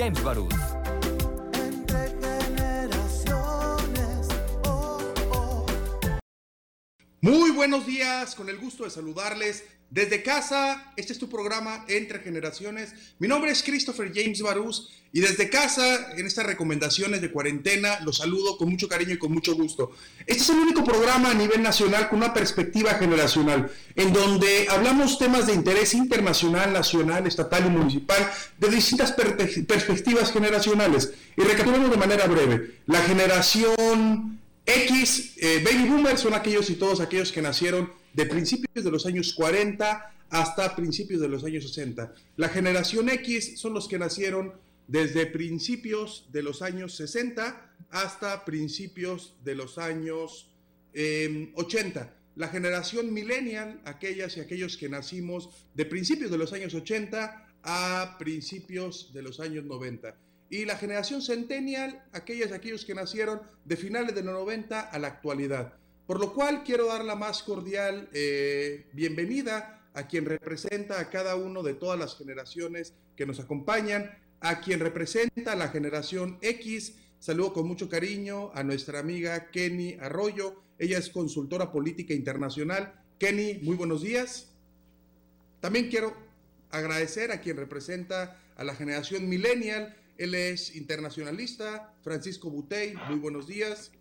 James Barús. Muy buenos días, con el gusto de saludarles desde casa. Este es tu programa Entre Generaciones. Mi nombre es Christopher James Barús y desde casa, en estas recomendaciones de cuarentena, los saludo con mucho cariño y con mucho gusto. Este es el único programa a nivel nacional con una perspectiva generacional, en donde hablamos temas de interés internacional, nacional, estatal y municipal, de distintas perspectivas generacionales. Y recapitulamos de manera breve. La generación X, eh, baby boomers son aquellos y todos aquellos que nacieron de principios de los años 40 hasta principios de los años 60. La generación X son los que nacieron desde principios de los años 60 hasta principios de los años 80. Em, La generación millennial, aquellas y aquellos que nacimos de principios de los años 80 a principios de los años 90 y la generación centennial, aquellas, aquellos que nacieron de finales de los 90 a la actualidad. Por lo cual quiero dar la más cordial eh, bienvenida a quien representa a cada uno de todas las generaciones que nos acompañan, a quien representa a la generación X. Saludo con mucho cariño a nuestra amiga Kenny Arroyo. Ella es consultora política internacional. Kenny, muy buenos días. También quiero agradecer a quien representa a la generación millennial, él es internacionalista, Francisco Butey, muy buenos días.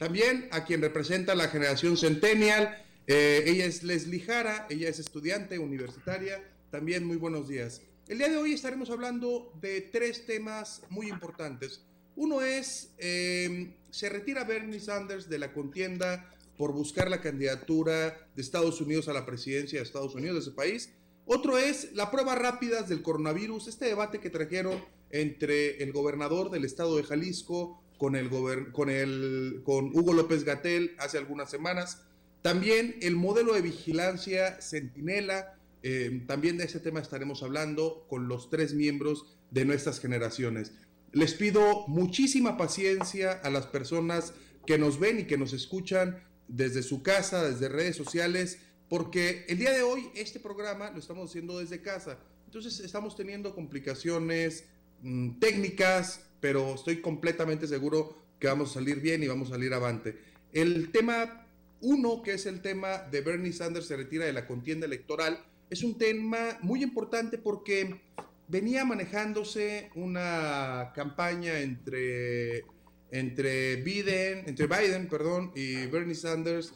También a quien representa la generación Centennial, eh, ella es Leslie Jara, ella es estudiante universitaria, también muy buenos días. El día de hoy estaremos hablando de tres temas muy importantes. Uno es, em, se retira Bernie Sanders de la contienda por buscar la candidatura de Estados Unidos a la presidencia de Estados Unidos, de ese país. Otro es la prueba rápidas del coronavirus, este debate que trajeron entre el gobernador del estado de Jalisco con, el con, el, con Hugo López Gatel hace algunas semanas. También el modelo de vigilancia Centinela, eh, también de ese tema estaremos hablando con los tres miembros de nuestras generaciones. Les pido muchísima paciencia a las personas que nos ven y que nos escuchan desde su casa, desde redes sociales porque el día de hoy este programa lo estamos haciendo desde casa. Entonces estamos teniendo complicaciones mm, técnicas, pero estoy completamente seguro que vamos a salir bien y vamos a salir avante. El tema uno, que es el tema de Bernie Sanders se retira de la contienda electoral, es un tema muy importante porque venía manejándose una campaña entre, entre Biden, entre Biden perdón, y Bernie Sanders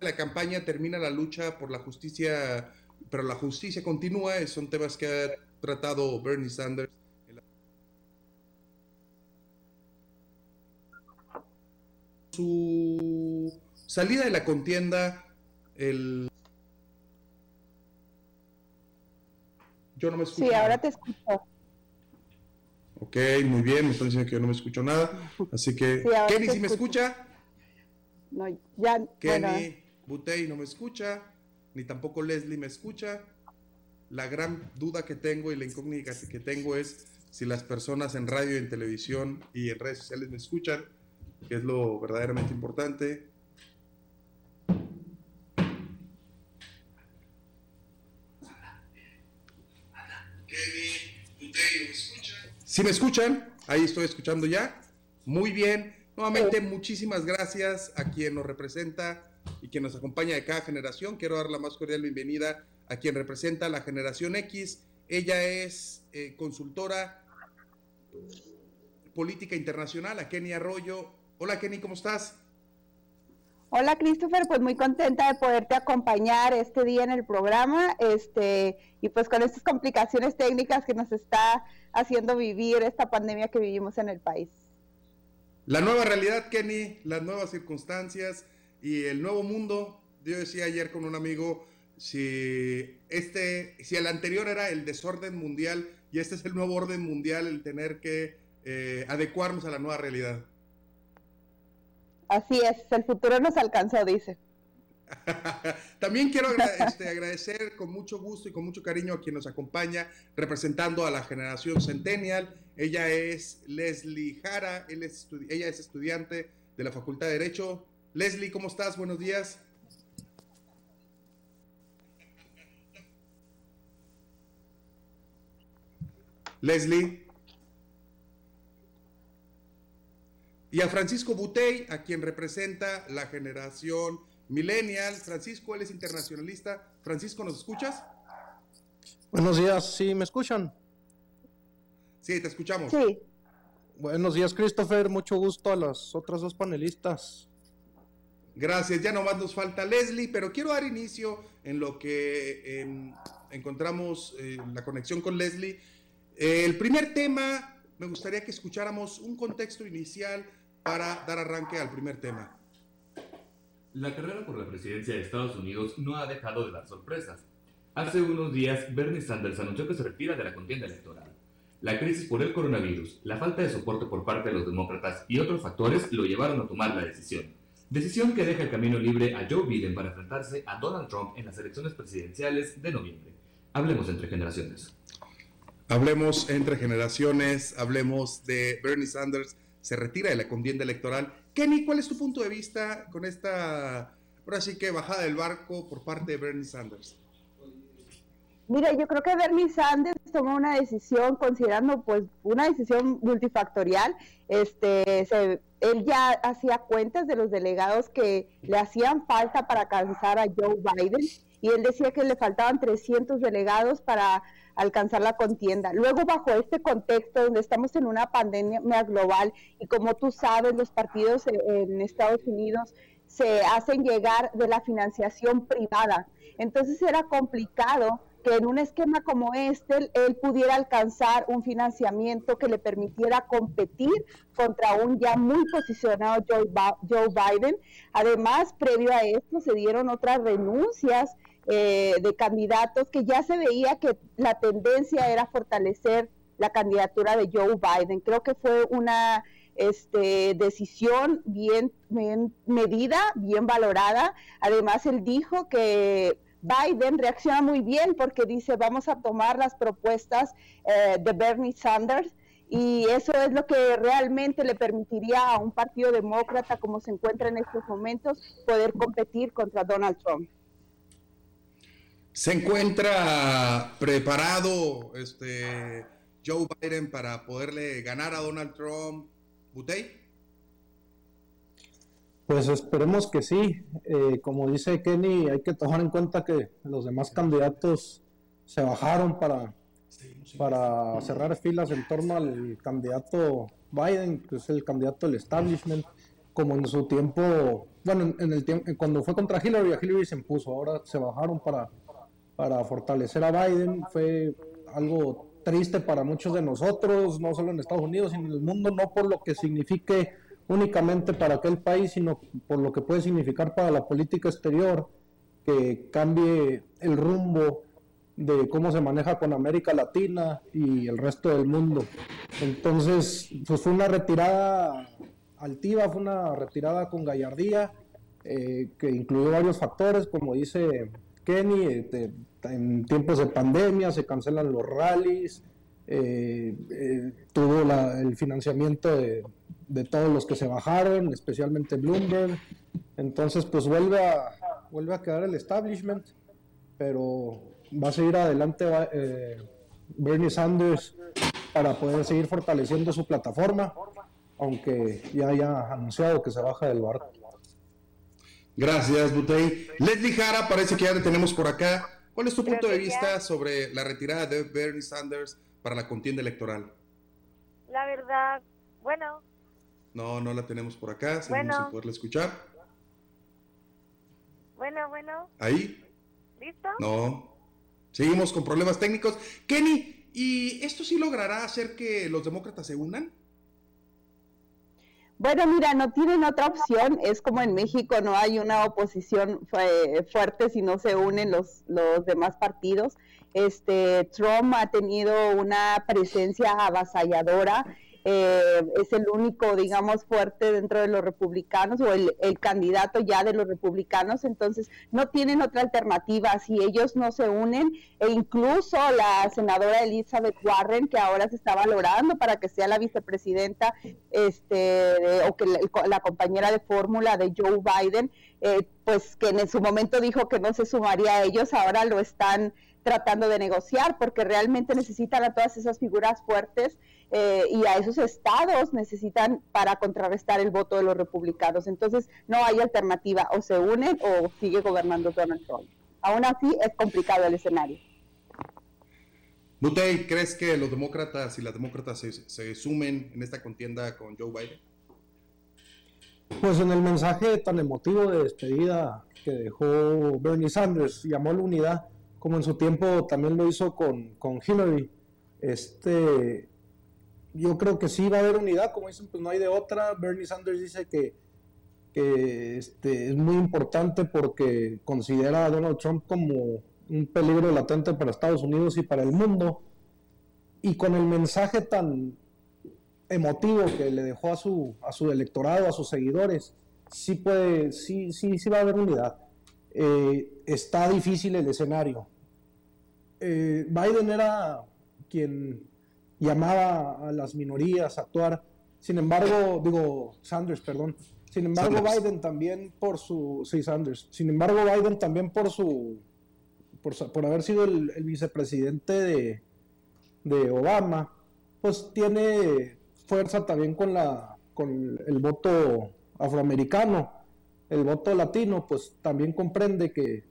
la campaña termina la lucha por la justicia, pero la justicia continúa, son temas que ha tratado Bernie Sanders. Su salida de la contienda, el... Yo no me escucho. Sí, ahora te escucho. Ok, muy bien, me están diciendo que yo no me escucho nada. Así que, Kenny, ¿sí me escucha? No, ya. Kenny. Butey no me escucha, ni tampoco Leslie me escucha. La gran duda que tengo y la incógnita que tengo es si las personas en radio, y en televisión y en redes sociales me escuchan, que es lo verdaderamente importante. Si me escuchan, ahí estoy escuchando ya. Muy bien. Nuevamente, muchísimas gracias a quien nos representa y quien nos acompaña de cada generación. Quiero dar la más cordial bienvenida a quien representa la generación X. Ella es eh, consultora política internacional, a Kenny Arroyo. Hola Kenny, ¿cómo estás? Hola Christopher, pues muy contenta de poderte acompañar este día en el programa, este, y pues con estas complicaciones técnicas que nos está haciendo vivir esta pandemia que vivimos en el país. La nueva realidad, Kenny, las nuevas circunstancias, y el nuevo mundo, yo decía ayer con un amigo, si, este, si el anterior era el desorden mundial y este es el nuevo orden mundial, el tener que eh, adecuarnos a la nueva realidad. Así es, el futuro nos alcanzó, dice. También quiero este, agradecer con mucho gusto y con mucho cariño a quien nos acompaña representando a la generación Centennial. Ella es Leslie Jara, ella es estudiante de la Facultad de Derecho Leslie, ¿cómo estás? Buenos días. Leslie. Y a Francisco Butey, a quien representa la generación millennial. Francisco, él es internacionalista. Francisco, ¿nos escuchas? Buenos días, ¿sí me escuchan? Sí, te escuchamos. Sí. Buenos días, Christopher. Mucho gusto a las otras dos panelistas. Gracias, ya nomás nos falta Leslie, pero quiero dar inicio en lo que em, encontramos eh, la conexión con Leslie. el primer tema, me gustaría que escucháramos un contexto inicial para dar arranque al primer tema. La carrera por la presidencia de Estados Unidos no ha dejado de dar sorpresas. Hace unos días, Bernie Sanders anunció que se retira de la contienda electoral. La crisis por el coronavirus, la falta de soporte por parte de los demócratas y otros factores lo llevaron a tomar la decisión. Decisión que deja el camino libre a Joe Biden para enfrentarse a Donald Trump en las elecciones presidenciales de noviembre. Hablemos entre generaciones. Hablemos entre generaciones, hablemos de Bernie Sanders, se retira de la contienda electoral. Kenny, ¿cuál es tu punto de vista con esta, ahora sí que bajada del barco por parte de Bernie Sanders? Mira, yo creo que Bernie Sanders tomó una decisión considerando pues una decisión multifactorial. Este, él ya hacía cuentas de los delegados que le hacían falta para alcanzar a Joe Biden y él decía que le faltaban 300 delegados para alcanzar la contienda. Luego, bajo este contexto donde estamos en una pandemia global y como tú sabes, los partidos en Estados Unidos se hacen llegar de la financiación privada. Entonces era complicado que en un esquema como este él pudiera alcanzar un financiamiento que le permitiera competir contra un ya muy posicionado Joe, Biden. Además, previo a esto se dieron otras renuncias eh, de candidatos que ya se veía que la tendencia era fortalecer la candidatura de Joe Biden. Creo que fue una este, decisión bien, bien medida, bien valorada. Además, él dijo que Biden reacciona muy bien porque dice vamos a tomar las propuestas eh, de Bernie Sanders y eso es lo que realmente le permitiría a un partido demócrata como se encuentra en estos momentos poder competir contra Donald Trump. ¿Se encuentra preparado este Joe Biden para poderle ganar a Donald Trump? ¿Butey? Pues esperemos que sí. Eh, como dice Kenny, hay que tomar en cuenta que los demás candidatos se bajaron para, para cerrar filas en torno al candidato Biden, que es el candidato del establishment, como en su tiempo, bueno, en el tiempo, cuando fue contra Hillary, a Hillary se impuso, ahora se bajaron para, para fortalecer a Biden. Fue algo triste para muchos de nosotros, no solo en Estados Unidos, sino en el mundo, no por lo que signifique únicamente para aquel país, sino por lo que puede significar para la política exterior, que cambie el rumbo de cómo se maneja con América Latina y el resto del mundo. Entonces, pues fue una retirada altiva, fue una retirada con gallardía, eh, que incluyó varios factores, como dice Kenny, este, en tiempos de pandemia se cancelan los rallies, eh, eh, tuvo el financiamiento de, todos los que se bajaron, especialmente Bloomberg. Entonces, pues vuelve a, vuelve a quedar el establishment, pero va a seguir adelante eh, Bernie Sanders para poder seguir fortaleciendo su plataforma, aunque ya haya anunciado que se baja del barco. Gracias, Butey. Leslie Jara, parece que ya le tenemos por acá. ¿Cuál es tu punto de vista sobre la retirada de Bernie Sanders para la contienda electoral? La verdad, bueno, no, no la tenemos por acá, seguimos sin poderla escuchar. Bueno, bueno. ¿Ahí? ¿Listo? No. Seguimos con problemas técnicos. Kenny, ¿y esto sí logrará hacer que los demócratas se unan? Bueno, mira, no tienen otra opción. Es como en México, no hay una oposición fuerte si no se unen los, los demás partidos. Este, Trump ha tenido una presencia avasalladora eh, es el único, digamos, fuerte dentro de los republicanos o el, candidato ya de los republicanos, entonces no tienen otra alternativa. Si ellos no se unen e incluso la senadora Elizabeth Warren, que ahora se está valorando para que sea la vicepresidenta este, o que la, compañera de fórmula de Joe Biden, eh, pues que en su momento dijo que no se sumaría a ellos, ahora lo están tratando de negociar, porque realmente necesitan a todas esas figuras fuertes eh, y a esos estados necesitan para contrarrestar el voto de los republicanos. Entonces, no hay alternativa, o se unen o sigue gobernando Donald Trump. Aún así, es complicado el escenario. Butey, ¿crees que los demócratas y las demócratas se, se sumen en esta contienda con Joe Biden? Pues en el mensaje tan emotivo de despedida que dejó Bernie Sanders, llamó a la unidad, como en su tiempo también lo hizo con, con Hillary. Este, yo creo que sí va a haber unidad, como dicen, pues no hay de otra. Bernie Sanders dice que, que este, es muy importante porque considera a Donald Trump como un peligro latente para Estados Unidos y para el mundo. Y con el mensaje tan emotivo que le dejó a su, a su electorado, a sus seguidores, sí puede, sí, sí, sí va a haber unidad. Eh, está difícil el escenario. Eh, Biden era quien llamaba a las minorías a actuar. Sin embargo, digo, Sanders, perdón. Sin embargo, Biden también por su, sí, Sanders. Sin embargo, Biden también por su, por, haber sido el, vicepresidente de, de Obama, pues tiene fuerza también con, la, con el voto afroamericano, el voto latino, pues también comprende que,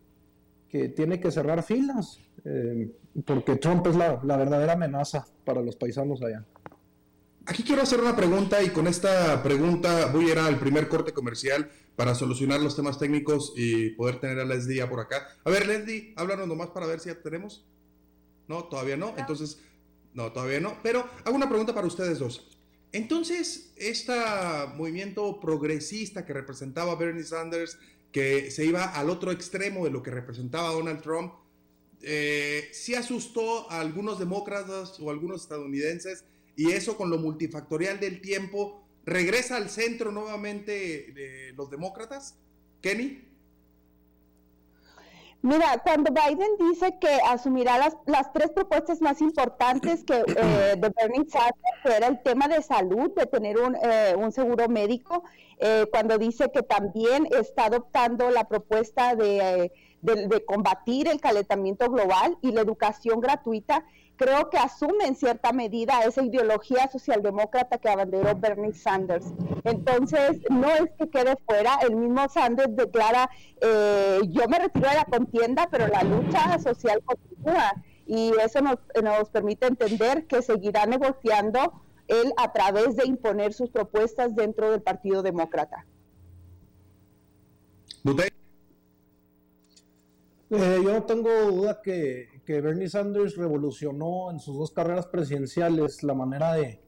que tiene que cerrar filas, eh, porque Trump es la, la verdadera amenaza para los paisanos allá. Aquí quiero hacer una pregunta y con esta pregunta voy a ir al primer corte comercial para solucionar los temas técnicos y poder tener a Leslie ya por acá. A ver, Leslie, háblanos nomás para ver si ya tenemos. No, todavía no. Entonces, no, todavía no. Pero hago una pregunta para ustedes dos. Entonces, este movimiento progresista que representaba Bernie Sanders, que se iba al otro extremo de lo que representaba Donald Trump, eh, sí asustó a algunos demócratas o algunos estadounidenses y eso con lo multifactorial del tiempo regresa al centro nuevamente los demócratas. Kenny. Mira, cuando Biden dice que asumirá las, las tres propuestas más importantes que eh, de Bernie Sanders, que era el tema de salud, de tener un, eh, un seguro médico, eh, cuando dice que también está adoptando la propuesta de, de, de combatir el calentamiento global y la educación gratuita, creo que asume en cierta medida esa ideología socialdemócrata que abanderó Bernie Sanders. Entonces, no es que quede fuera, el mismo Sanders declara, eh, yo me retiro de la contienda, pero la lucha social continúa y eso nos, nos permite entender que seguirá negociando él a través de imponer sus propuestas dentro del Partido Demócrata. Eh, yo no tengo duda que, que, Bernie Sanders revolucionó en sus dos carreras presidenciales la manera de,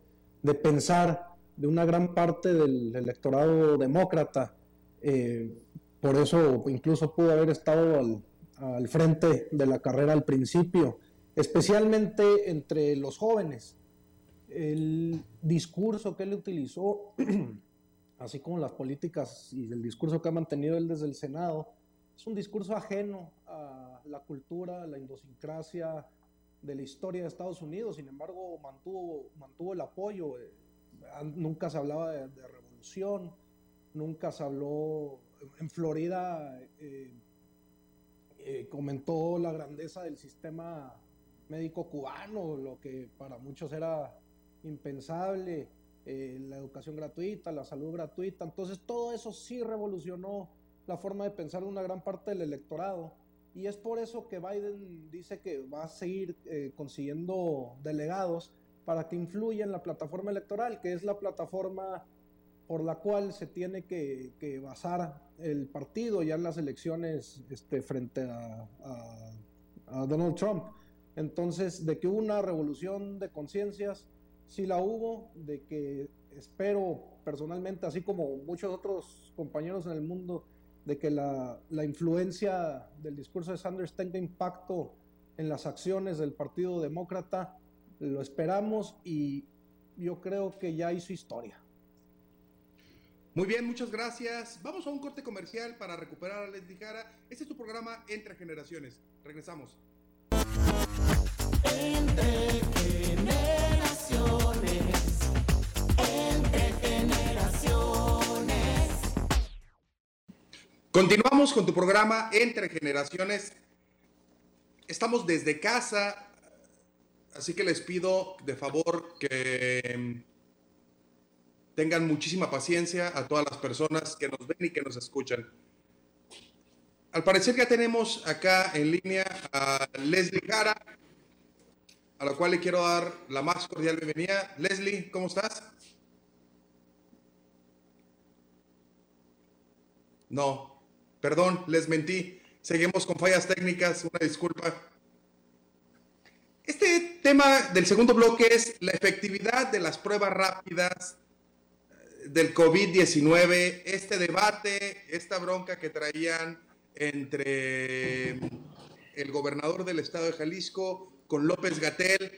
de pensar de una gran parte del electorado demócrata. Eh, por eso incluso pudo haber estado al, al, frente de la carrera al principio, especialmente entre los jóvenes. El discurso que él utilizó, así como las políticas y el discurso que ha mantenido él desde el Senado, es un discurso ajeno a la cultura, a la idiosincrasia de la historia de Estados Unidos, sin embargo mantuvo, mantuvo el apoyo, eh, nunca se hablaba de, revolución, nunca se habló, en Florida eh, eh, comentó la grandeza del sistema médico cubano, lo que para muchos era impensable, la educación gratuita, la salud gratuita, entonces todo eso sí revolucionó la forma de pensar de una gran parte del electorado. Y es por eso que Biden dice que va a seguir eh, consiguiendo delegados para que influya en la plataforma electoral, que es la plataforma por la cual se tiene que, basar el partido ya en las elecciones este, frente a, a, Donald Trump. Entonces, de que hubo una revolución de conciencias, sí la hubo, de que espero personalmente, así como muchos otros compañeros en el mundo, de que la, la, influencia del discurso de Sanders tenga impacto en las acciones del Partido Demócrata. Lo esperamos y yo creo que ya hizo historia. Muy bien, muchas gracias. Vamos a un corte comercial para recuperar a Leslie Jara. Este es tu programa Entre Generaciones. Regresamos. Entre Continuamos con tu programa Entre Generaciones. estamos desde casa, así que les pido de favor que tengan muchísima paciencia a todas las personas que nos ven y que nos escuchan. Al parecer ya tenemos acá en línea a Leslie Jara, a la cual le quiero dar la más cordial bienvenida. Leslie, ¿cómo estás? No, perdón, les mentí. Seguimos con fallas técnicas, una disculpa. Este tema del segundo bloque es la efectividad de las pruebas rápidas eh, del COVID-19, este debate, esta bronca que traían entre el gobernador del estado de Jalisco con López Gatel,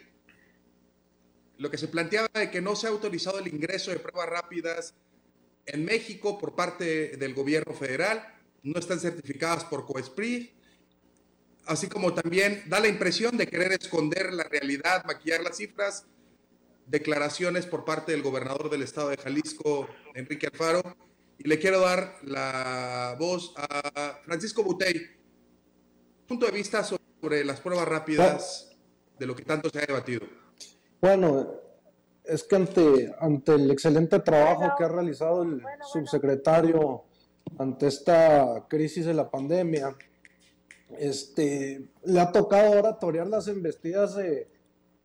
lo que se planteaba de que no se ha autorizado el ingreso de pruebas rápidas en México por parte del gobierno federal, no están certificadas por COESPRI, así como también da la impresión de querer esconder la realidad, maquillar las cifras, declaraciones por parte del gobernador del estado de Jalisco, Enrique Alfaro, y le quiero dar la voz a Francisco Butey, punto de vista sobre las pruebas rápidas de lo que tanto se ha debatido. Bueno, es que ante, ante el excelente trabajo que ha realizado el subsecretario ante esta crisis de la pandemia, este, le ha tocado ahora torear las embestidas de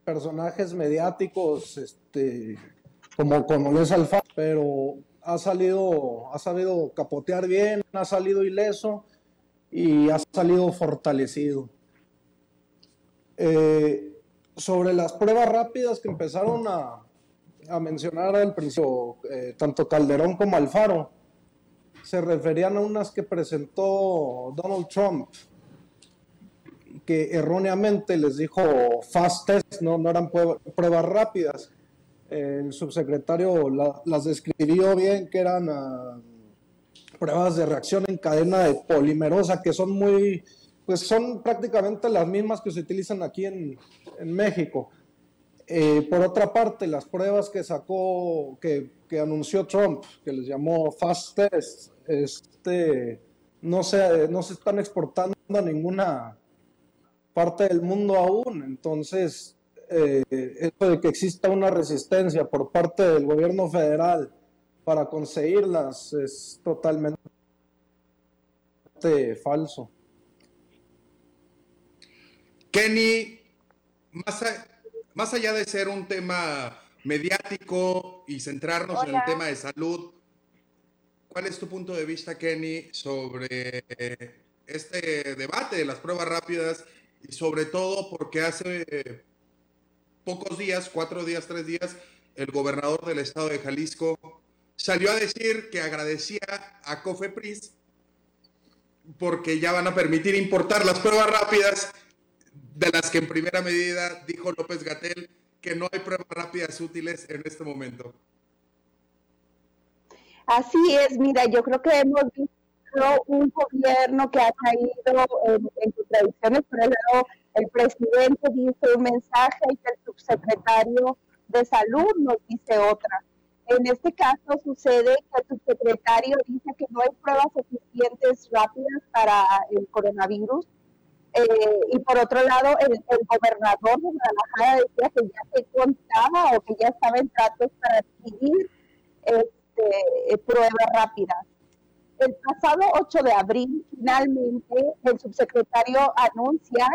personajes mediáticos, este, como, como Luis Alfa, pero ha salido, ha sabido capotear bien, ha salido ileso y ha salido fortalecido. Eh, sobre las pruebas rápidas que empezaron a, a mencionar al principio, eh, tanto Calderón como Alfaro, se referían a unas que presentó Donald Trump, que erróneamente les dijo fast test, no, no eran pruebas rápidas. El subsecretario las describió bien, que eran ah, pruebas de reacción en cadena de polimerosa, que son muy, pues son prácticamente las mismas que se utilizan aquí en, en México. Eh, por otra parte, las pruebas que sacó, que, que, anunció Trump, que les llamó Fast Test, este, no, se, no se están exportando a ninguna parte del mundo aún. Entonces, eh, esto de que exista una resistencia por parte del gobierno federal para conseguirlas es totalmente falso. Kenny, más, más allá de ser un tema mediático y centrarnos en el tema de salud, ¿cuál es tu punto de vista, Kenny, sobre este debate de las pruebas rápidas y sobre todo porque hace pocos días, cuatro días, tres días, el gobernador del estado de Jalisco salió a decir que agradecía a Cofepris porque ya van a permitir importar las pruebas rápidas de las que en primera medida dijo López Gatel que no hay pruebas rápidas útiles en este momento. Así es, mira, yo creo que hemos visto un gobierno que ha caído en, contradicciones. Por el lado, el presidente dice un mensaje y el subsecretario de salud nos dice otra. En este caso sucede que el subsecretario dice que no hay pruebas suficientes rápidas para el coronavirus eh, y por otro lado, el, gobernador de Guadalajara decía que ya se contaba o que ya estaba en tratos para adquirir este, pruebas rápidas. El pasado 8 de abril, finalmente, el subsecretario anuncia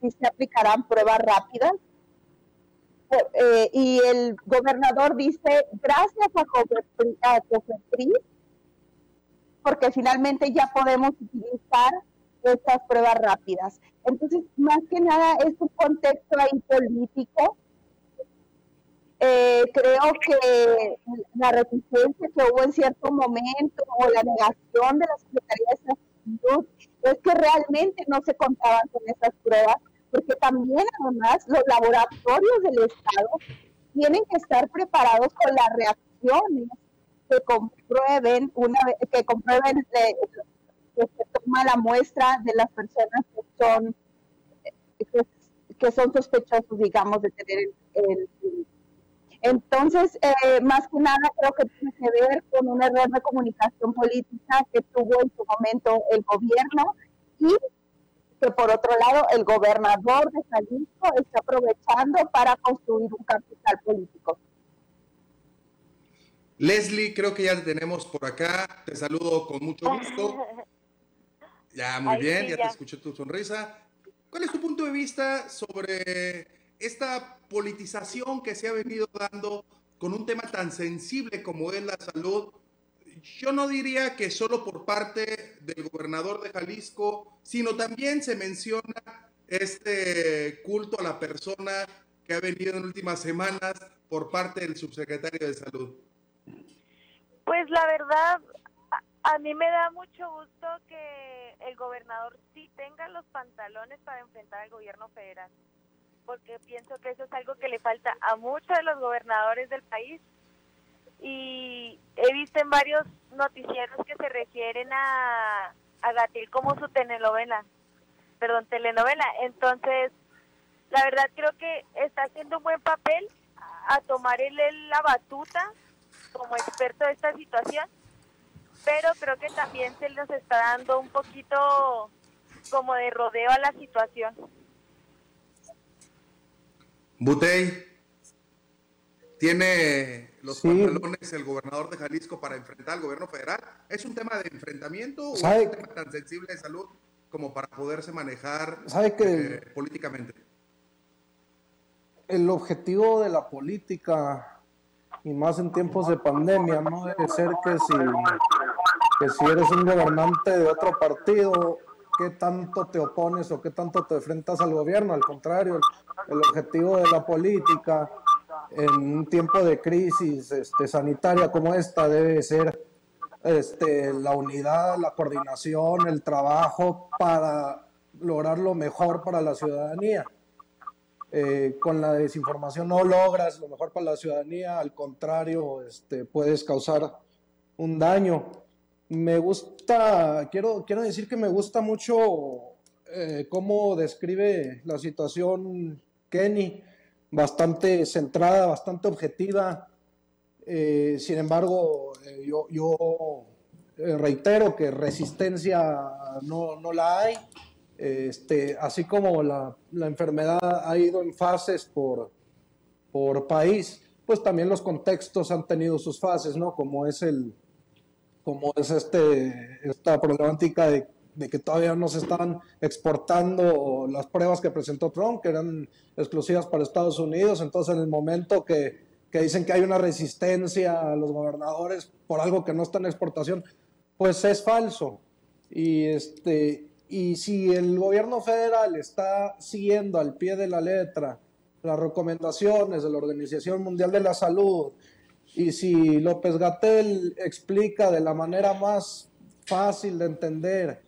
que se aplicarán pruebas rápidas. Eh, y el gobernador dice, gracias a Cofepris, porque finalmente ya podemos utilizar estas pruebas rápidas. Entonces, más que nada es un contexto ahí político. Eh, creo que la resistencia que hubo en cierto momento o la negación de la Secretaría de Salud es que realmente no se contaban con esas pruebas, porque también además los laboratorios del Estado tienen que estar preparados con las reacciones que comprueben una que comprueben eh, que se toma la muestra de las personas que son que, son sospechosos, digamos, de tener el, entonces, eh, más que nada creo que tiene que ver con un error de comunicación política que tuvo en su momento el gobierno y que por otro lado el gobernador de Jalisco está aprovechando para construir un capital político. Leslie, creo que ya te tenemos por acá. Te saludo con mucho gusto. Ya, muy bien, ya, te escuché tu sonrisa. ¿Cuál es tu punto de vista sobre esta politización que se ha venido dando con un tema tan sensible como es la salud? Yo no diría que solo por parte del gobernador de Jalisco, sino también se menciona este culto a la persona que ha venido en últimas semanas por parte del subsecretario de salud. Pues la verdad, a, mí me da mucho gusto que el gobernador sí tenga los pantalones para enfrentar al gobierno federal, porque pienso que eso es algo que le falta a muchos de los gobernadores del país y he visto en varios noticieros que se refieren a, a Gatil como su telenovela, perdón, telenovela. Entonces, la verdad creo que está haciendo un buen papel a tomar él la batuta como experto de esta situación, pero creo que también se nos está dando un poquito como de rodeo a la situación. Butey, ¿tiene los pantalones el gobernador de Jalisco para enfrentar al gobierno federal? ¿Es un tema de enfrentamiento o es un tema tan sensible de salud como para poderse manejar eh, políticamente? El objetivo de la política y más en tiempos de pandemia, no debe ser que si, que si eres un gobernante de otro partido, qué tanto te opones o qué tanto te enfrentas al gobierno, al contrario, el, objetivo de la política en un tiempo de crisis este, sanitaria como esta debe ser este, la unidad, la coordinación, el trabajo para lograr lo mejor para la ciudadanía. Eh, con la desinformación no logras lo mejor para la ciudadanía, al contrario, este, puedes causar un daño. Me gusta, quiero, quiero decir que me gusta mucho eh, cómo describe la situación Kenny, bastante centrada, bastante objetiva. Eh, sin embargo, yo, yo reitero que resistencia no, no la hay. Este, así como la, enfermedad ha ido en fases por, por país, pues también los contextos han tenido sus fases, ¿no? Como es el, como es este, esta problemática de, que todavía no se están exportando las pruebas que presentó Trump, que eran exclusivas para Estados Unidos. Entonces, en el momento que, que dicen que hay una resistencia a los gobernadores por algo que no está en exportación, pues es falso. Y, este, y si el gobierno federal está siguiendo al pie de la letra las recomendaciones de la Organización Mundial de la Salud, y si López Gatel explica de la manera más fácil de entender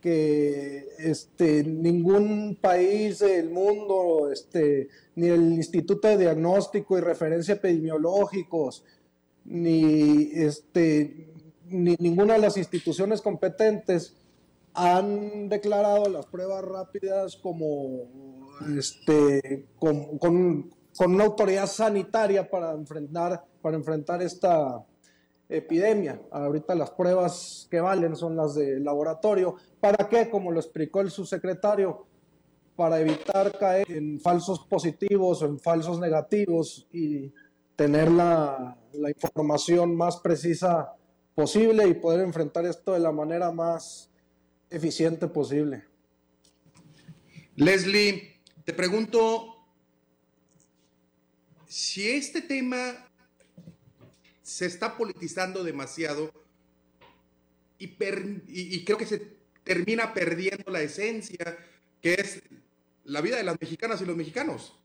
que este, ningún país del mundo, este, ni el Instituto de Diagnóstico y Referencia Epidemiológicos, ni, este, ni ninguna de las instituciones competentes han declarado las pruebas rápidas como este, con, con, una autoridad sanitaria para enfrentar, para enfrentar esta epidemia. Ahorita las pruebas que valen son las de laboratorio. ¿Para qué? Como lo explicó el subsecretario, para evitar caer en falsos positivos o en falsos negativos y tener la, la información más precisa posible y poder enfrentar esto de la manera más eficiente posible. Leslie, te pregunto si este tema se está politizando demasiado y, y, creo que se termina perdiendo la esencia que es la vida de las mexicanas y los mexicanos.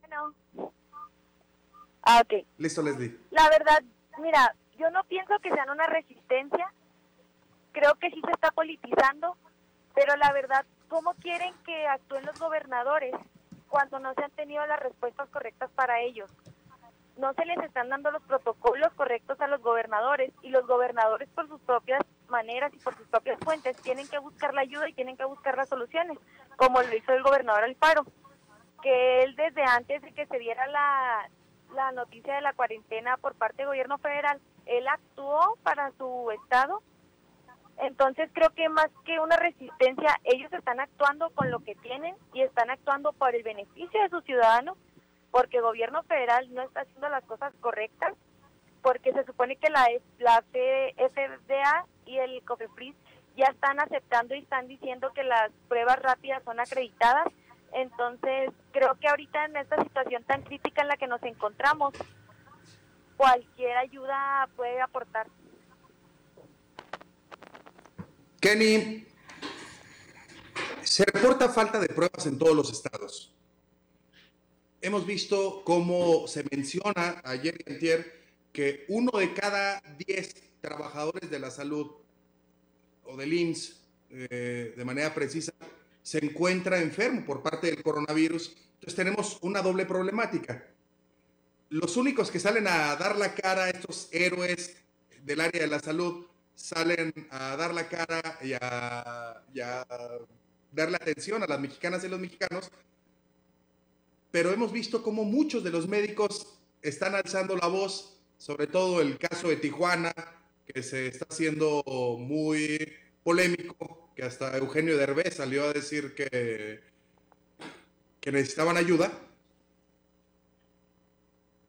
Bueno. Ah, ok. Listo, Leslie. La verdad, mira, yo no pienso que sean una resistencia, creo que sí se está politizando, pero la verdad, ¿cómo quieren que actúen los gobernadores cuando no se han tenido las respuestas correctas para ellos? No se les están dando los protocolos correctos a los gobernadores y los gobernadores por sus propias maneras y por sus propias fuentes tienen que buscar la ayuda y tienen que buscar las soluciones, como lo hizo el gobernador Alfaro, que él desde antes de que se diera la, la noticia de la cuarentena por parte del gobierno federal, él actuó para su estado Entonces creo que más que una resistencia, ellos están actuando con lo que tienen y están actuando por el beneficio de sus ciudadanos, porque el gobierno federal no está haciendo las cosas correctas, porque se supone que la, la FDA y el COFEPRIS ya están aceptando y están diciendo que las pruebas rápidas son acreditadas. Entonces creo que ahorita en esta situación tan crítica en la que nos encontramos, cualquier ayuda puede aportar. Kenny, se reporta falta de pruebas en todos los estados. Hemos visto cómo se menciona ayer y que uno de cada diez trabajadores de la salud o del IMSS, eh, de manera precisa, se encuentra enfermo por parte del coronavirus. Entonces tenemos una doble problemática. Los únicos que salen a dar la cara, estos héroes del área de la salud, salen a dar la cara y a, darle atención a las mexicanas y los mexicanos, pero hemos visto cómo muchos de los médicos están alzando la voz, sobre todo el caso de Tijuana, que se está haciendo muy polémico, que hasta Eugenio Derbez salió a decir que, que necesitaban ayuda.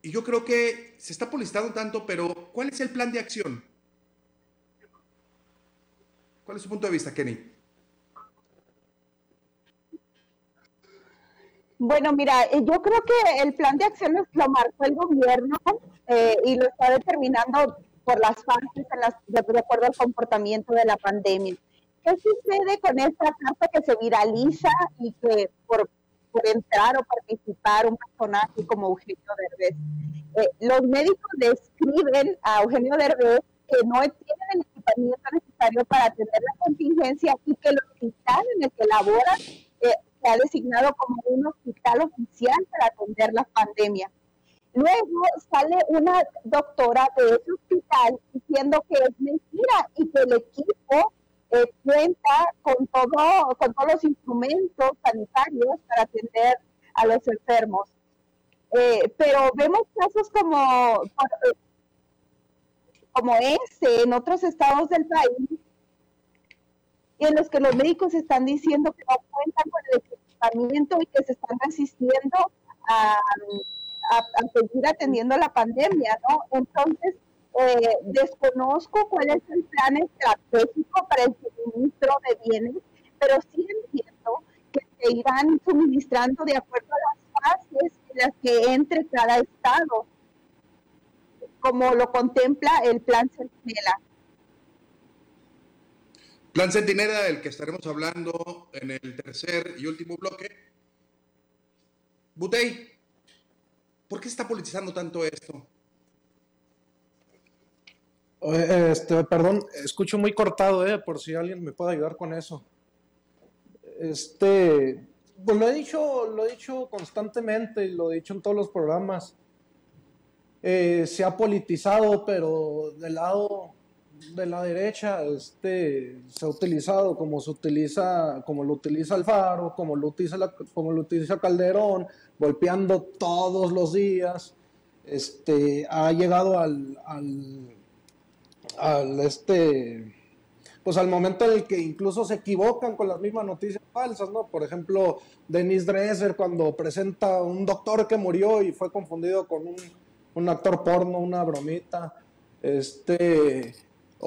Y yo creo que se está publicitando tanto, pero ¿cuál es el plan de acción? ¿Cuál es su punto de vista, Kenny? Bueno, mira, eh, yo creo que el plan de acción lo marcó el gobierno eh, y lo está determinando por las fases de, acuerdo al comportamiento de la pandemia. ¿Qué sucede con esta carta que se viraliza y que por, entrar o participar un personaje como Eugenio Derbez? Eh, los médicos describen a Eugenio Derbez que no tienen el equipamiento necesario para atender la contingencia y que el hospital en el que labora eh, se ha designado como un hospital oficial para atender la pandemia. Luego sale una doctora de ese hospital diciendo que es mentira y que el equipo eh, cuenta con, todo, con todos los instrumentos sanitarios para atender a los enfermos. Eh, pero vemos casos como como este en otros estados del país, en los que los médicos están diciendo que no cuentan con el equipamiento y que se están resistiendo a, seguir atendiendo la pandemia, ¿no? Entonces, eh, desconozco cuál es el plan estratégico para el suministro de bienes, pero sí entiendo que se irán suministrando de acuerdo a las fases en las que entre cada estado como lo contempla el Plan Centinela. Plan Centinela, del que estaremos hablando en el tercer y último bloque. Butey, ¿por qué está politizando tanto esto? Este, perdón, escucho muy cortado, eh, por si alguien me puede ayudar con eso. Este, pues lo he dicho, lo he dicho constantemente y lo he dicho en todos los programas. Eh, se ha politizado, pero del lado de la derecha este, se ha utilizado como se utiliza, como lo utiliza Alfaro, como lo utiliza, como lo utiliza Calderón, golpeando todos los días. Este, ha llegado al, al, este, pues al momento en el que incluso se equivocan con las mismas noticias falsas, ¿no? Por ejemplo, Denis Dresser cuando presenta un doctor que murió y fue confundido con un un actor porno, una bromita, este,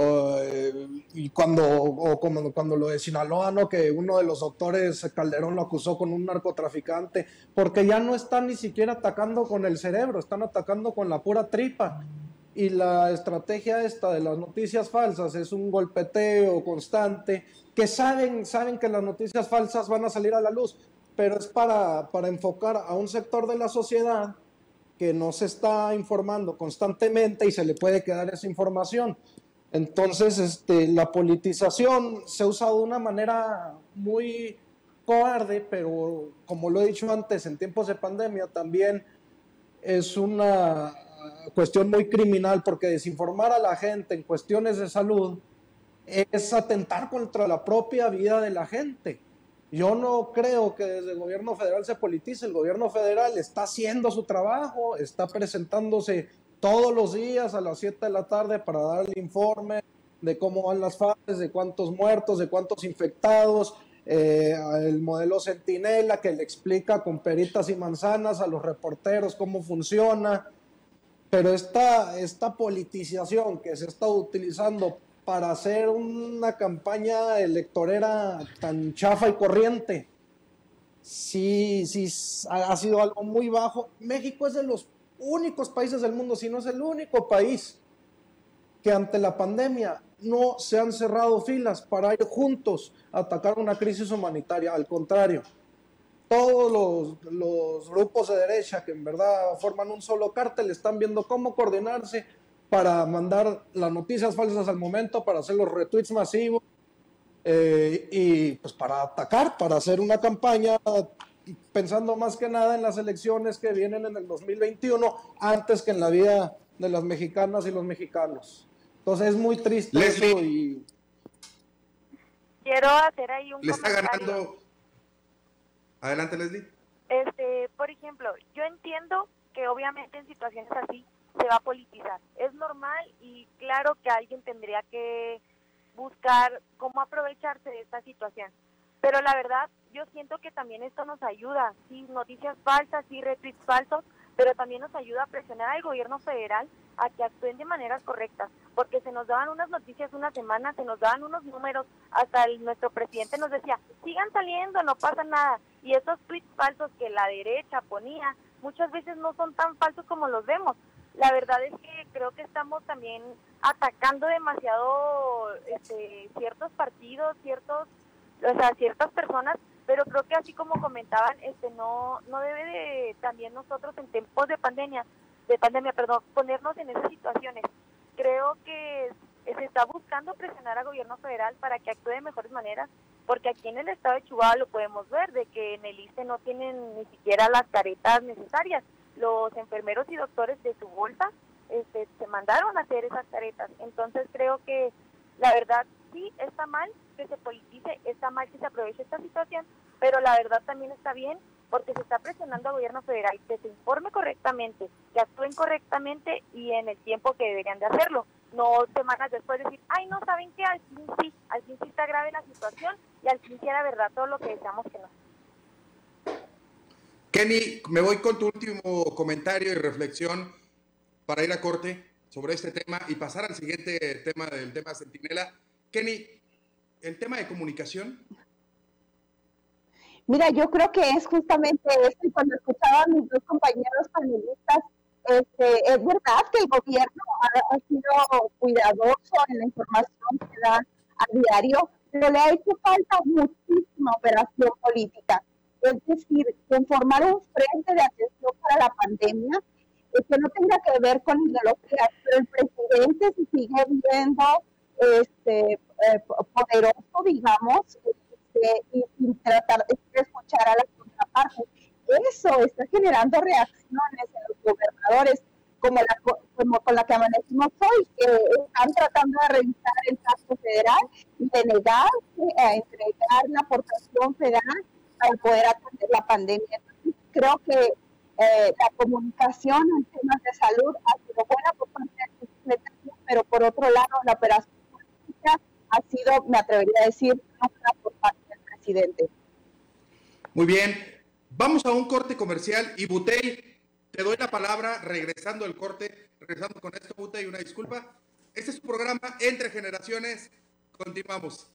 eh, y cuando, o como, cuando lo de Sinaloa, ¿no? que uno de los doctores, Calderón, lo acusó con un narcotraficante, porque ya no están ni siquiera atacando con el cerebro, están atacando con la pura tripa. Y la estrategia esta de las noticias falsas es un golpeteo constante, que saben, saben que las noticias falsas van a salir a la luz, pero es para, para enfocar a un sector de la sociedad que no se está informando constantemente y se le puede quedar esa información. Entonces, este, la politización se ha usado de una manera muy cobarde, pero como lo he dicho antes, en tiempos de pandemia también es una cuestión muy criminal porque desinformar a la gente en cuestiones de salud es atentar contra la propia vida de la gente. Yo no creo que desde el gobierno federal se politice. El gobierno federal está haciendo su trabajo, está presentándose todos los días a las 7 de la tarde para dar el informe de cómo van las fases, de cuántos muertos, de cuántos infectados, eh, el modelo Centinela que le explica con peritas y manzanas a los reporteros cómo funciona. Pero esta, esta politización que se está utilizando para hacer una campaña electorera tan chafa y corriente, sí, sí, ha sido algo muy bajo. México es de los únicos países del mundo, si no es el único país, que ante la pandemia no se han cerrado filas para ir juntos a atacar una crisis humanitaria. Al contrario, todos los, grupos de derecha que en verdad forman un solo cártel están viendo cómo coordinarse para mandar las noticias falsas al momento, para hacer los retweets masivos eh, y pues para atacar, para hacer una campaña pensando más que nada en las elecciones que vienen en el 2021 antes que en la vida de las mexicanas y los mexicanos. Entonces es muy triste eso y... Quiero hacer ahí un Le está ganando... Adelante, Leslie. Este, por ejemplo, yo entiendo que obviamente en situaciones así se va a politizar. Es normal y claro que alguien tendría que buscar cómo aprovecharse de esta situación. Pero la verdad, yo siento que también esto nos ayuda, sí, noticias falsas, sí, retweets falsos, pero también nos ayuda a presionar al gobierno federal a que actúen de maneras correctas, porque se nos daban unas noticias una semana, se nos daban unos números, hasta nuestro presidente nos decía, sigan saliendo, no pasa nada, y esos tweets falsos que la derecha ponía, muchas veces no son tan falsos como los vemos. La verdad es que creo que estamos también atacando demasiado este, ciertos partidos, ciertos, o sea, ciertas personas, pero creo que así como comentaban, este, no, no debe de también nosotros en tiempos de pandemia de pandemia, perdón, ponernos en esas situaciones. Creo que se está buscando presionar al gobierno federal para que actúe de mejores maneras, porque aquí en el estado de Chihuahua lo podemos ver, de que en el ISTE no tienen ni siquiera las caretas necesarias. Los enfermeros y doctores de su bolsa este, se mandaron a hacer esas caretas. Entonces creo que la verdad sí está mal que se politice, está mal que se aproveche esta situación, pero la verdad también está bien porque se está presionando al gobierno federal que se informe correctamente, que actúen correctamente y en el tiempo que deberían de hacerlo. No semanas después decir, ay, no saben qué, al fin sí, al fin sí está grave la situación y al fin sí era verdad todo lo que deseamos que no. Kenny, me voy con tu último comentario y reflexión para ir a corte sobre este tema y pasar al siguiente tema del tema Centinela. Kenny, el tema de comunicación Mira, yo creo que es justamente esto, y cuando escuchaba a mis dos compañeros panelistas, este, es verdad que el gobierno ha, sido cuidadoso en la información que da a diario, pero le ha hecho falta muchísima operación política. Es decir, conformar un frente de atención para la pandemia eh, que no tenga que ver con ideología, pero el presidente sigue viendo este, eh, poderoso, digamos, y sin tratar de escuchar a la contraparte. Eso está generando reacciones en los gobernadores, como, la, como con la que amanecimos hoy, que están tratando de revisar el caso federal y de negarse a entregar la aportación federal para poder atender la pandemia. creo que eh, la comunicación en temas de salud ha sido buena por parte de pero por otro lado la operación política ha sido, me atrevería a decir, no por parte muy bien, vamos a un corte comercial y Butey, te doy la palabra regresando al corte, regresando con esto Butey, una disculpa. Este es tu programa Entre Generaciones, continuamos.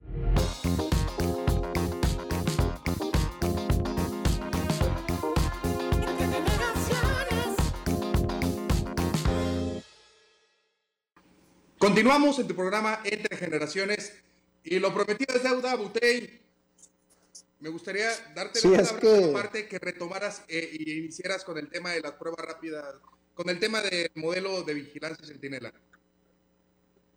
Continuamos en tu programa Entre Generaciones y lo prometido es deuda, Butey. Me gustaría darte sí, la que... parte que retomaras e iniciaras con el tema de las pruebas rápidas, con el tema del modelo de vigilancia centinela.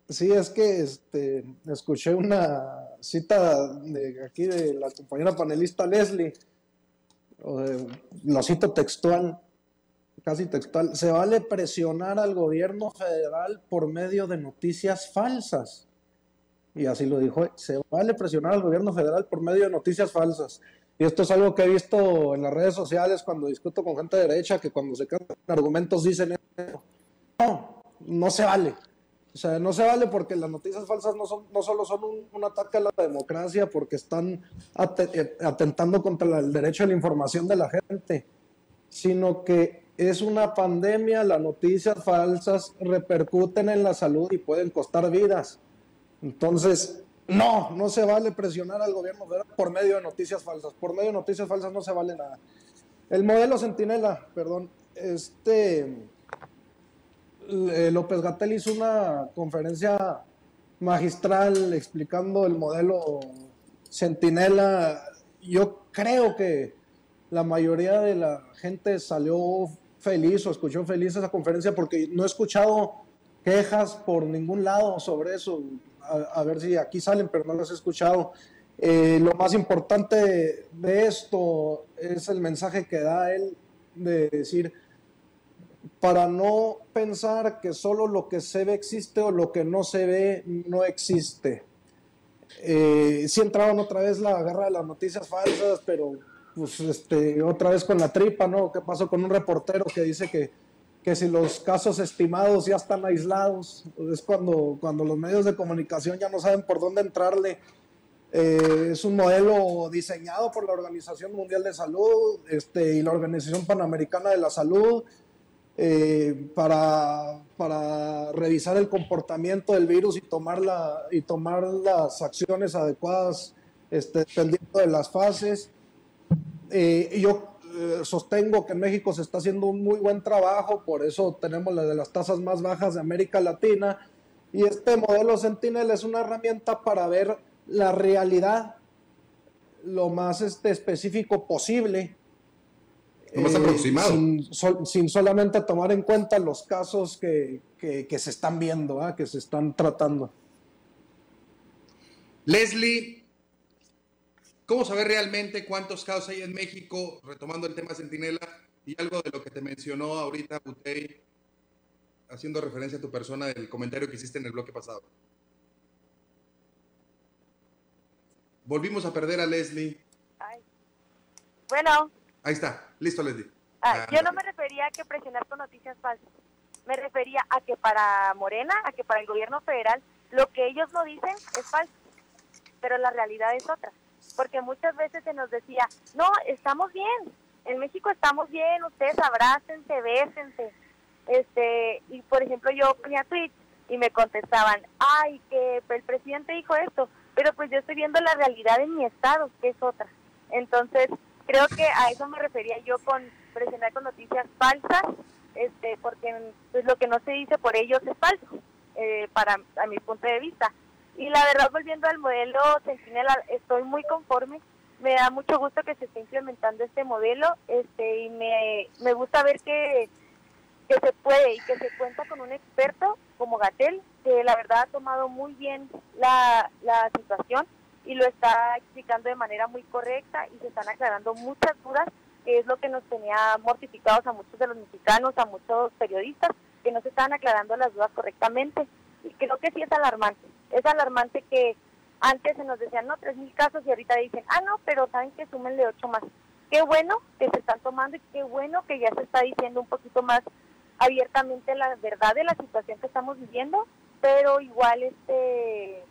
Sí, es que este, escuché una cita de aquí de la compañera panelista Leslie, lo cito textual, casi textual, se vale presionar al gobierno federal por medio de noticias falsas y así lo dijo, se vale presionar al gobierno federal por medio de noticias falsas. Y esto es algo que he visto en las redes sociales cuando discuto con gente de derecha, que cuando se cantan argumentos dicen eso. No, no se vale. O sea, no se vale porque las noticias falsas no, son, no solo son un, ataque a la democracia, porque están eh, atentando contra el derecho a la información de la gente, sino que es una pandemia, las noticias falsas repercuten en la salud y pueden costar vidas. Entonces, no, no se vale presionar al gobierno por medio de noticias falsas. Por medio de noticias falsas no se vale nada. El modelo Centinela, perdón, este eh, López Gatel hizo una conferencia magistral explicando el modelo Centinela. Yo creo que la mayoría de la gente salió feliz o escuchó feliz esa conferencia porque no he escuchado quejas por ningún lado sobre eso. A, ver si aquí salen, pero no las he escuchado. Eh, lo más importante de esto es el mensaje que da él de decir, para no pensar que solo lo que se ve existe o lo que no se ve no existe. Eh, sí entraron otra vez la guerra de las noticias falsas, pero pues este, otra vez con la tripa, ¿no? ¿Qué pasó con un reportero que dice que, que si los casos estimados ya están aislados? Es cuando, cuando los medios de comunicación ya no saben por dónde entrarle. Eh, es un modelo diseñado por la Organización Mundial de Salud este, y la Organización Panamericana de la Salud eh, para, para, revisar el comportamiento del virus y tomar, la, y tomar las acciones adecuadas este, dependiendo de las fases. Eh, yo eh, sostengo que en México se está haciendo un muy buen trabajo, por eso tenemos la de las tasas más bajas de América Latina. Y este modelo Sentinel es una herramienta para ver la realidad lo más este, específico posible más eh, aproximado. Sin, solamente tomar en cuenta los casos que, se están viendo, ¿ah? que se están tratando. Leslie, ¿cómo saber realmente cuántos casos hay en México, retomando el tema Centinela y algo de lo que te mencionó ahorita Butey, haciendo referencia a tu persona del comentario que hiciste en el bloque pasado? Volvimos a perder a Leslie. Bueno. Ahí está, listo, Leslie. Ah, yo no me refería a que presionar con noticias falsas. Me refería a que para Morena, a que para el gobierno federal, lo que ellos no dicen es falso. Pero la realidad es otra. Porque muchas veces se nos decía, no, estamos bien. En México estamos bien, ustedes abrácense, bésense. Este, y por ejemplo, yo ponía tweets y me contestaban, ay, que el presidente dijo esto, pero pues yo estoy viendo la realidad en mi estado, que es otra. Entonces, Creo que a eso me refería yo con presentar con noticias falsas, este, porque pues, lo que no se dice por ellos es falso, eh, para a mi punto de vista. Y la verdad, volviendo al modelo Sentinela, estoy muy conforme. Me da mucho gusto que se esté implementando este modelo este, y me, me gusta ver que, que se puede y que se cuenta con un experto como Gatel, que la verdad ha tomado muy bien la, la situación y lo está explicando de manera muy correcta y se están aclarando muchas dudas, que es lo que nos tenía mortificados a muchos de los mexicanos, a muchos periodistas, que no se estaban aclarando las dudas correctamente. Y creo que sí es alarmante. Es alarmante que antes se nos decían, no, tres mil casos y ahorita dicen, ah, no, pero saben que súmenle ocho más. Qué bueno que se están tomando y qué bueno que ya se está diciendo un poquito más abiertamente la verdad de la situación que estamos viviendo, pero igual este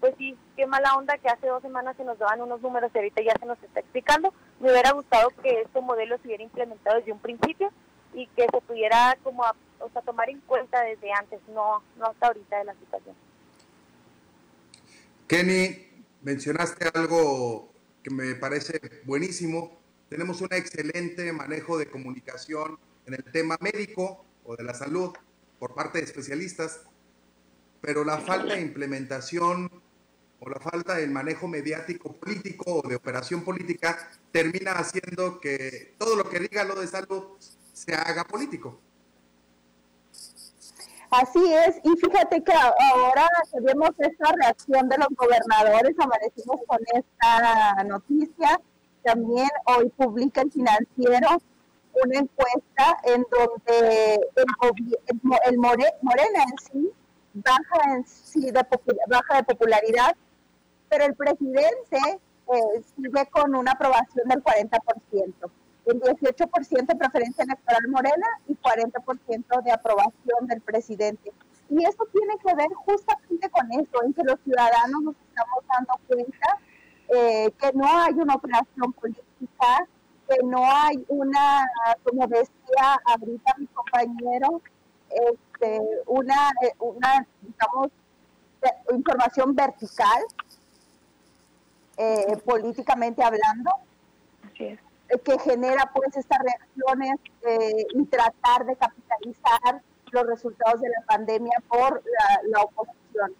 pues sí, qué mala onda que hace dos semanas se nos daban unos números y ahorita ya se nos está explicando. Me hubiera gustado que este modelo se hubiera implementado desde un principio y que se pudiera como o sea, tomar en cuenta desde antes, no, no hasta ahorita de la situación. Kenny, mencionaste algo que me parece buenísimo. Tenemos un excelente manejo de comunicación en el tema médico o de la salud por parte de especialistas, pero la falta de implementación o la falta del manejo mediático político o de operación política termina haciendo que todo lo que diga lo de salud se haga político. Así es, y fíjate que ahora vemos esta reacción de los gobernadores, amanecimos con esta noticia, también hoy publica el financiero una encuesta en donde el, Morena en sí baja en sí de, baja de popularidad pero el presidente eh, sigue con una aprobación del 40%, el 18% de preferencia electoral morena y 40% de aprobación del presidente. Y eso tiene que ver justamente con eso, en que los ciudadanos nos estamos dando cuenta eh, que no hay una operación política, que no hay una, como decía ahorita mi compañero, este, una, una, digamos, información vertical, eh, políticamente hablando, eh, que genera pues estas reacciones y tratar de capitalizar los resultados de la pandemia por la, oposición.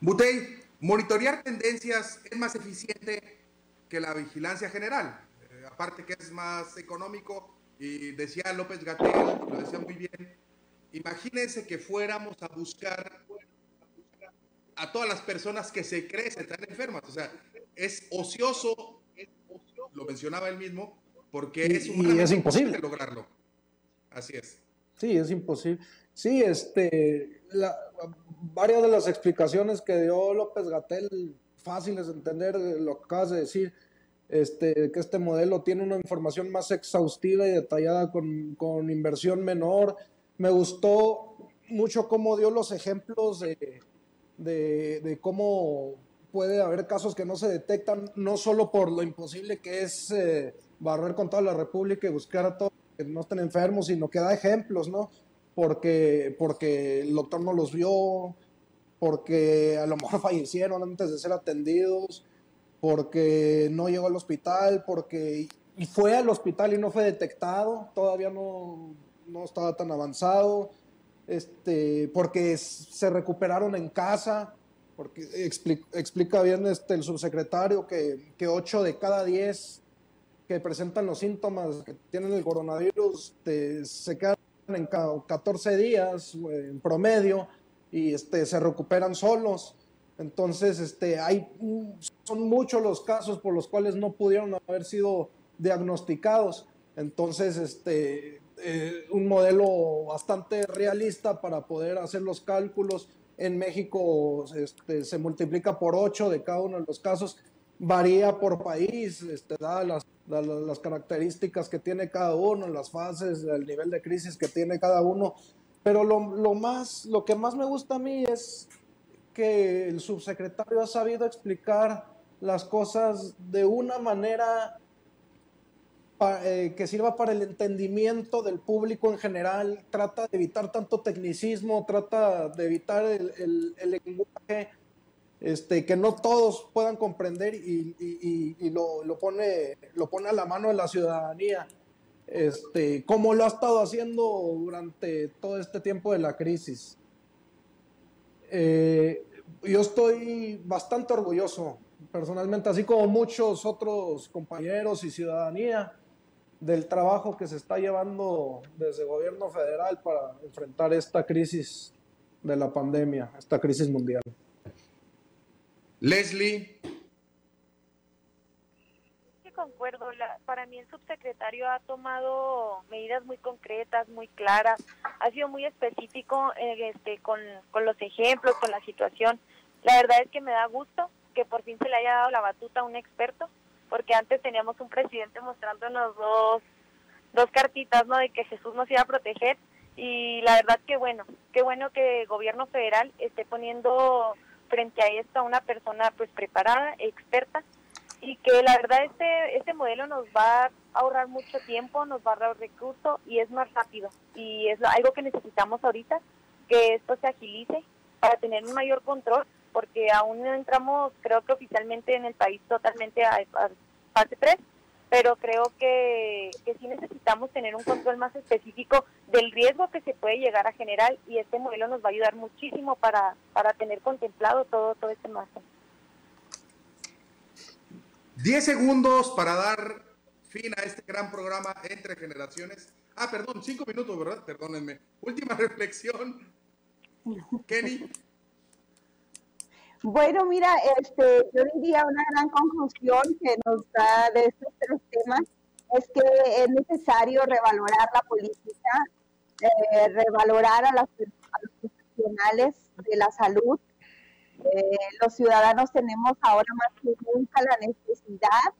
Butey, monitorear tendencias es más eficiente que la vigilancia general. aparte que es más económico y decía López Gatel, lo decía muy bien, imagínense que fuéramos a buscar a todas las personas que se creen están enfermas. O sea, es ocioso, lo mencionaba él mismo, porque es, es imposible lograrlo. Así es. Sí, es imposible. Sí, este, varias de las explicaciones que dio López Gatel, fáciles de entender lo que acabas de decir, este, que este modelo tiene una información más exhaustiva y detallada con, con inversión menor. Me gustó mucho cómo dio los ejemplos de, de, de, cómo puede haber casos que no se detectan, no solo por lo imposible que es eh, barrer con toda la República y buscar a todos que no estén enfermos, sino que da ejemplos, ¿no? Porque, porque el doctor no los vio, porque a lo mejor fallecieron antes de ser atendidos, porque no llegó al hospital, porque fue al hospital y no fue detectado, todavía no, no estaba tan avanzado, este, porque se recuperaron en casa, porque explica, bien este, el subsecretario que, que 8 de cada 10 que presentan los síntomas que tienen el coronavirus este, se quedan en 14 días en promedio y este, se recuperan solos. Entonces, este, hay, son muchos los casos por los cuales no pudieron haber sido diagnosticados. Entonces, este, eh, un modelo bastante realista para poder hacer los cálculos. En México este, se multiplica por 8 de cada uno de los casos. Varía por país, este, dadas las, las características que tiene cada uno, las fases, el nivel de crisis que tiene cada uno. Pero lo, lo, más, lo que más me gusta a mí es que el subsecretario ha sabido explicar las cosas de una manera eh, que sirva para el entendimiento del público en general, trata de evitar tanto tecnicismo, trata de evitar el, lenguaje este, que no todos puedan comprender y, lo, pone, lo pone a la mano de la ciudadanía, este, como lo ha estado haciendo durante todo este tiempo de la crisis. Eh, yo estoy bastante orgulloso, personalmente, así como muchos otros compañeros y ciudadanía, del trabajo que se está llevando desde el gobierno federal para enfrentar esta crisis de la pandemia, esta crisis mundial. Leslie. concuerdo. para mí el subsecretario ha tomado medidas muy concretas, muy claras. Ha sido muy específico eh, este, con, con los ejemplos, con la situación. La verdad es que me da gusto que por fin se le haya dado la batuta a un experto, porque antes teníamos un presidente mostrándonos dos, dos cartitas, ¿no? De que Jesús nos iba a proteger. Y la verdad que bueno, qué bueno que el gobierno federal esté poniendo frente a esto a una persona pues preparada, experta, y que la verdad este, este modelo nos va a ahorrar mucho tiempo, nos va a ahorrar recursos y es más rápido. Y es algo que necesitamos ahorita, que esto se agilice para tener un mayor control, porque aún no entramos, creo que oficialmente en el país totalmente a, fase 3, pero creo que, que sí necesitamos tener un control más específico del riesgo que se puede llegar a generar y este modelo nos va a ayudar muchísimo para, para tener contemplado todo, todo este margen. 10 segundos para dar fin a este gran programa entre generaciones. Ah, perdón, 5 minutos, ¿verdad? Perdónenme. Última reflexión. Kenny. Bueno, mira, este, yo diría una gran conclusión que nos da de estos tres temas es que es necesario revalorar la política, eh, revalorar a, las, a los profesionales de la salud, eh, los ciudadanos tenemos ahora más que nunca la necesidad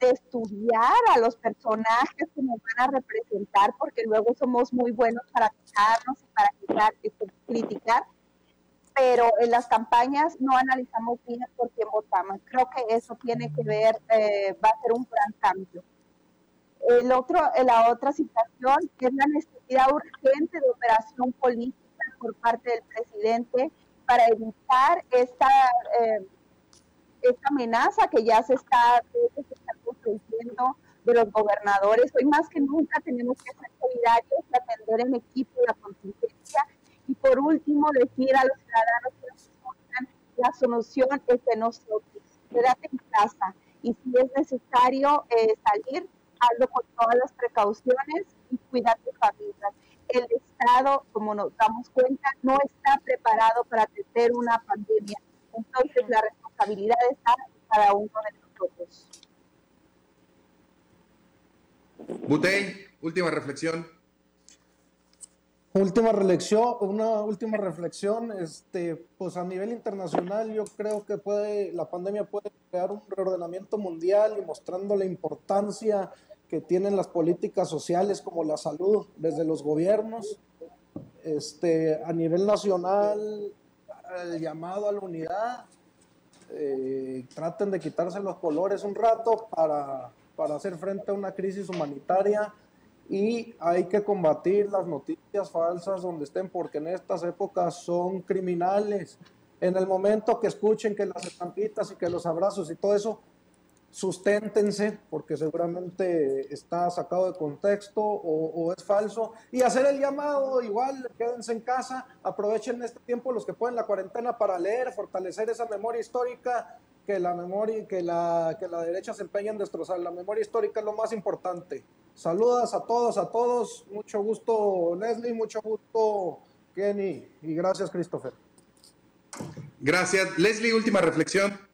de estudiar a los personajes que nos van a representar, porque luego somos muy buenos para quejarnos y para criticar, pero en las campañas no analizamos bien por quién votamos. Creo que eso tiene que ver, eh, va a ser un gran cambio. El otro, la otra situación es la necesidad urgente de operación política por parte del presidente para evitar esta, eh, esta amenaza que ya se está, se está construyendo de los gobernadores. Hoy más que nunca tenemos que ser solidarios y atender en equipo la contingencia. Y por último, decir a los ciudadanos que nos escuchan, la solución es de nosotros. Quédate en casa y si es necesario eh, salir, hazlo con todas las precauciones y cuida tu familia. El Estado, como nos damos cuenta, no está preparado para atender una pandemia. Entonces, la responsabilidad está en cada uno de nosotros. Butey, última reflexión. Última reflexión, una última reflexión, este, pues a nivel internacional yo creo que puede, la pandemia puede crear un reordenamiento mundial y mostrando la importancia que tienen las políticas sociales como la salud desde los gobiernos. Este, a nivel nacional, el llamado a la unidad, eh, traten de quitarse los colores un rato para, para hacer frente a una crisis humanitaria y hay que combatir las noticias falsas donde estén porque en estas épocas son criminales. En el momento que escuchen que las estampitas y que los abrazos y todo eso, susténtense porque seguramente está sacado de contexto o, es falso. Y hacer el llamado igual quédense en casa aprovechen este tiempo los que pueden la cuarentena para leer fortalecer esa memoria histórica que la memoria que la que la derecha se empeña en destrozar. La memoria histórica es lo más importante saludas a todos a todos mucho gusto Leslie mucho gusto Kenny y gracias Christopher gracias Leslie última reflexión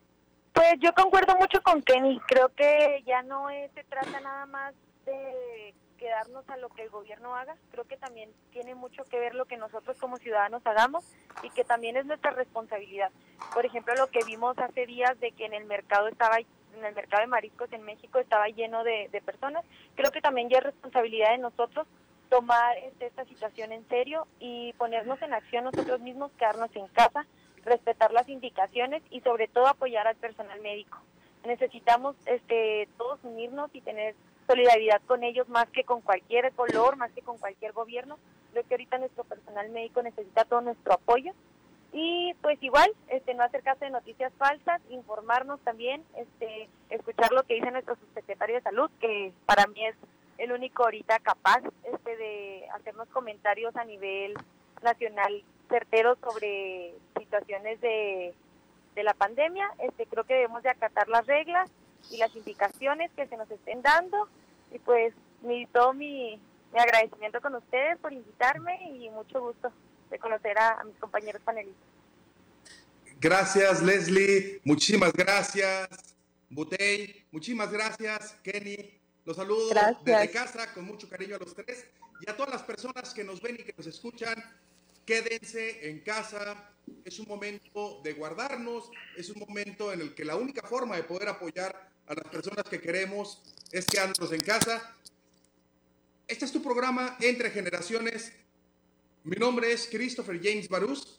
pues yo concuerdo mucho con Kenny. Creo que ya no se trata nada más de quedarnos a lo que el gobierno haga. Creo que también tiene mucho que ver lo que nosotros como ciudadanos hagamos y que también es nuestra responsabilidad. Por ejemplo, lo que vimos hace días de que en el mercado estaba en el mercado de mariscos en México estaba lleno de, personas. Creo que también ya es responsabilidad de nosotros tomar este, esta situación en serio y ponernos en acción nosotros mismos, quedarnos en casa, respetar las indicaciones y sobre todo apoyar al personal médico. Necesitamos este, todos unirnos y tener solidaridad con ellos más que con cualquier color, más que con cualquier gobierno. Creo que ahorita nuestro personal médico necesita todo nuestro apoyo y pues igual este no acercarse de noticias falsas informarnos también este escuchar lo que dice nuestro subsecretario de salud que para mí es el único ahorita capaz este de hacernos comentarios a nivel nacional certeros sobre situaciones de, de la pandemia. Este, creo que debemos de acatar las reglas y las indicaciones que se nos estén dando. Y pues mi, todo mi, mi agradecimiento con ustedes por invitarme y mucho gusto de conocer a, mis compañeros panelistas. Gracias, Leslie. Muchísimas gracias, Butey. Muchísimas gracias, Kenny. Los saludo desde casa con mucho cariño a los tres y a todas las personas que nos ven y que nos escuchan quédense en casa, es un momento de guardarnos, es un momento en el que la única forma de poder apoyar a las personas que queremos es quedarnos en casa. Este es tu programa Entre Generaciones. Mi nombre es Christopher James Barús.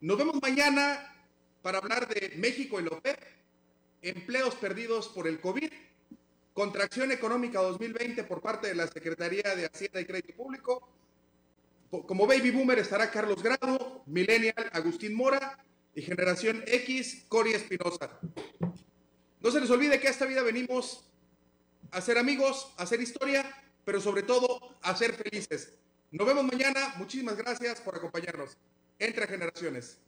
Nos vemos mañana para hablar de México y López, empleos perdidos por el COVID, contracción económica 2020 por parte de la Secretaría de Hacienda y Crédito Público, como baby boomer estará Carlos Grado, millennial Agustín Mora y generación X Cori Espinosa. No se les olvide que a esta vida venimos a ser amigos, a hacer historia, pero sobre todo a ser felices. Nos vemos mañana. Muchísimas gracias por acompañarnos. Entre generaciones.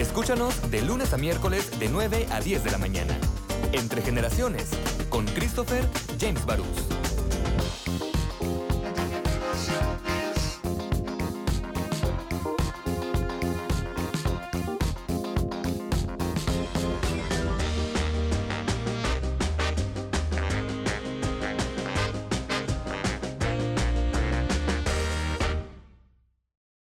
Escúchanos de lunes a miércoles de 9 a 10 de la mañana. Entre generaciones, con Christopher James Barús.